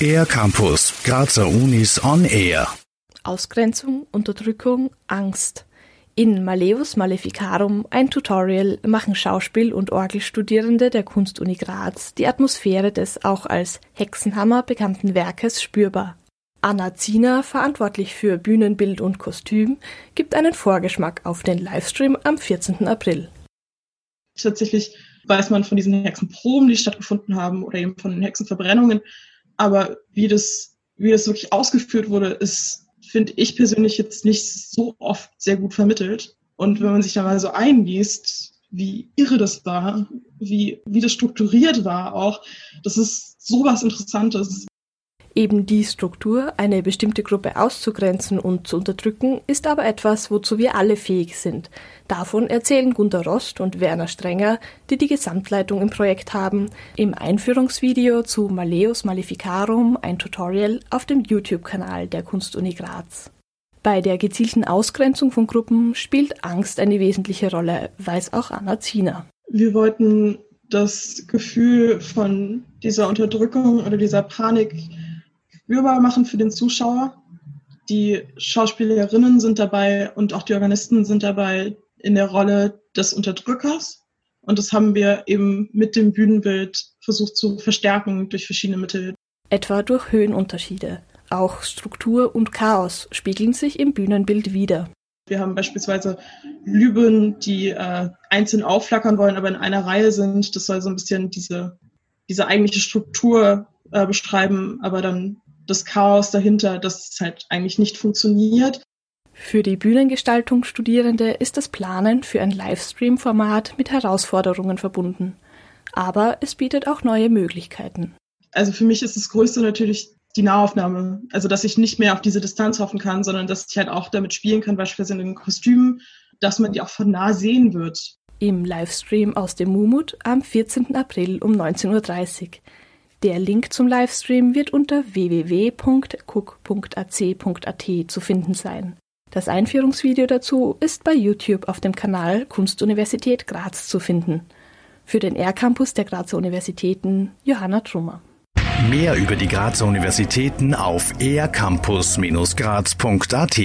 Air Campus, Grazer Unis on Air. Ausgrenzung, Unterdrückung, Angst. In Maleus Maleficarum, ein Tutorial, machen Schauspiel- und Orgelstudierende der Kunstuni Graz die Atmosphäre des auch als Hexenhammer bekannten Werkes spürbar. Anna Ziener, verantwortlich für Bühnenbild und Kostüm, gibt einen Vorgeschmack auf den Livestream am 14. April. Tatsächlich weiß man von diesen Hexenproben, die stattgefunden haben, oder eben von den Hexenverbrennungen. Aber wie das, wie das wirklich ausgeführt wurde, ist, finde ich persönlich jetzt nicht so oft sehr gut vermittelt. Und wenn man sich da mal so einliest, wie irre das war, wie, wie das strukturiert war auch, das ist sowas Interessantes. Eben die Struktur, eine bestimmte Gruppe auszugrenzen und zu unterdrücken, ist aber etwas, wozu wir alle fähig sind. Davon erzählen Gunter Rost und Werner Strenger, die die Gesamtleitung im Projekt haben, im Einführungsvideo zu Maleus Maleficarum, ein Tutorial auf dem YouTube-Kanal der Kunstuni Graz. Bei der gezielten Ausgrenzung von Gruppen spielt Angst eine wesentliche Rolle, weiß auch Anna Ziener. Wir wollten das Gefühl von dieser Unterdrückung oder dieser Panik spürbar machen für den Zuschauer. Die Schauspielerinnen sind dabei und auch die Organisten sind dabei in der Rolle des Unterdrückers. Und das haben wir eben mit dem Bühnenbild versucht zu verstärken durch verschiedene Mittel. Etwa durch Höhenunterschiede. Auch Struktur und Chaos spiegeln sich im Bühnenbild wider. Wir haben beispielsweise Lüben, die äh, einzeln aufflackern wollen, aber in einer Reihe sind. Das soll so ein bisschen diese, diese eigentliche Struktur äh, beschreiben, aber dann das Chaos dahinter, dass es halt eigentlich nicht funktioniert. Für die Bühnengestaltung Studierende ist das Planen für ein Livestream-Format mit Herausforderungen verbunden. Aber es bietet auch neue Möglichkeiten. Also für mich ist das Größte natürlich die Nahaufnahme. Also dass ich nicht mehr auf diese Distanz hoffen kann, sondern dass ich halt auch damit spielen kann, beispielsweise in den Kostümen, dass man die auch von nah sehen wird. Im Livestream aus dem Mumut am 14. April um 19.30 Uhr. Der Link zum Livestream wird unter www.cook.ac.at zu finden sein. Das Einführungsvideo dazu ist bei YouTube auf dem Kanal Kunstuniversität Graz zu finden. Für den R-Campus der Grazer Universitäten Johanna Trummer. Mehr über die Grazer Universitäten auf ercampus-graz.at